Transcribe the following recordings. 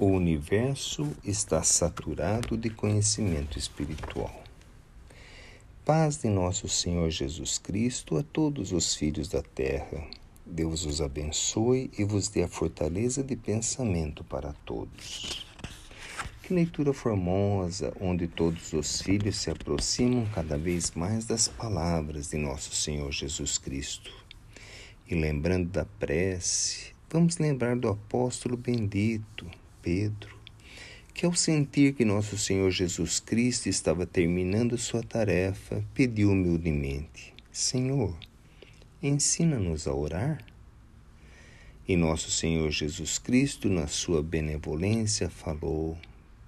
O universo está saturado de conhecimento espiritual. Paz de nosso Senhor Jesus Cristo a todos os filhos da terra. Deus os abençoe e vos dê a fortaleza de pensamento para todos. Que leitura formosa, onde todos os filhos se aproximam cada vez mais das palavras de nosso Senhor Jesus Cristo. E lembrando da prece, vamos lembrar do apóstolo bendito, Pedro, que ao sentir que nosso Senhor Jesus Cristo estava terminando sua tarefa, pediu humildemente: Senhor, ensina-nos a orar. E nosso Senhor Jesus Cristo, na sua benevolência, falou: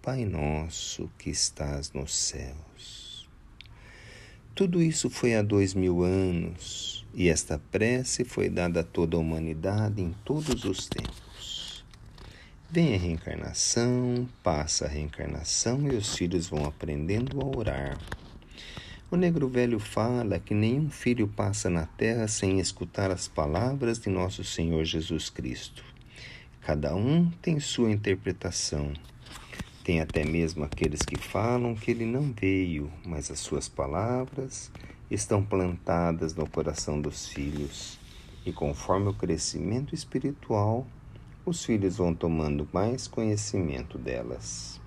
Pai nosso que estás nos céus. Tudo isso foi há dois mil anos, e esta prece foi dada a toda a humanidade em todos os tempos. Vem a reencarnação, passa a reencarnação e os filhos vão aprendendo a orar. O negro velho fala que nenhum filho passa na terra sem escutar as palavras de nosso Senhor Jesus Cristo. Cada um tem sua interpretação. Tem até mesmo aqueles que falam que ele não veio, mas as suas palavras estão plantadas no coração dos filhos. E conforme o crescimento espiritual, os filhos vão tomando mais conhecimento delas.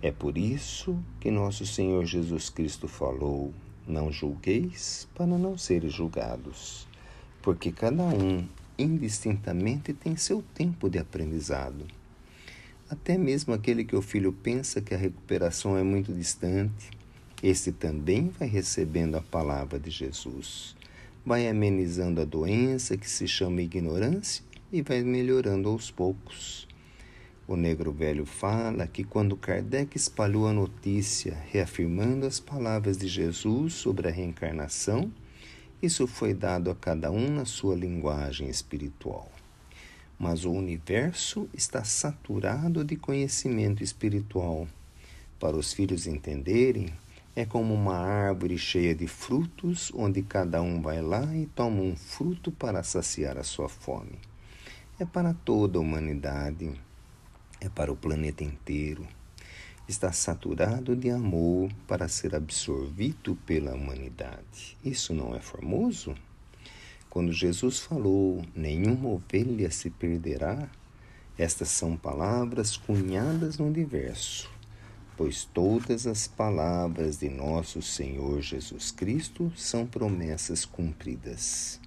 É por isso que nosso Senhor Jesus Cristo falou: Não julgueis para não seres julgados, porque cada um indistintamente tem seu tempo de aprendizado. Até mesmo aquele que o filho pensa que a recuperação é muito distante, este também vai recebendo a palavra de Jesus, vai amenizando a doença que se chama ignorância e vai melhorando aos poucos. O negro velho fala que quando Kardec espalhou a notícia reafirmando as palavras de Jesus sobre a reencarnação, isso foi dado a cada um na sua linguagem espiritual. Mas o universo está saturado de conhecimento espiritual. Para os filhos entenderem, é como uma árvore cheia de frutos, onde cada um vai lá e toma um fruto para saciar a sua fome é para toda a humanidade, é para o planeta inteiro. Está saturado de amor para ser absorvido pela humanidade. Isso não é formoso? Quando Jesus falou: Nenhuma ovelha se perderá, estas são palavras cunhadas no universo, pois todas as palavras de nosso Senhor Jesus Cristo são promessas cumpridas.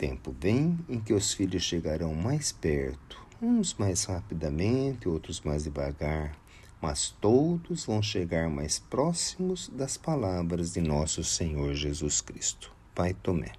Tempo vem em que os filhos chegarão mais perto, uns mais rapidamente, outros mais devagar, mas todos vão chegar mais próximos das palavras de nosso Senhor Jesus Cristo. Pai Tomé.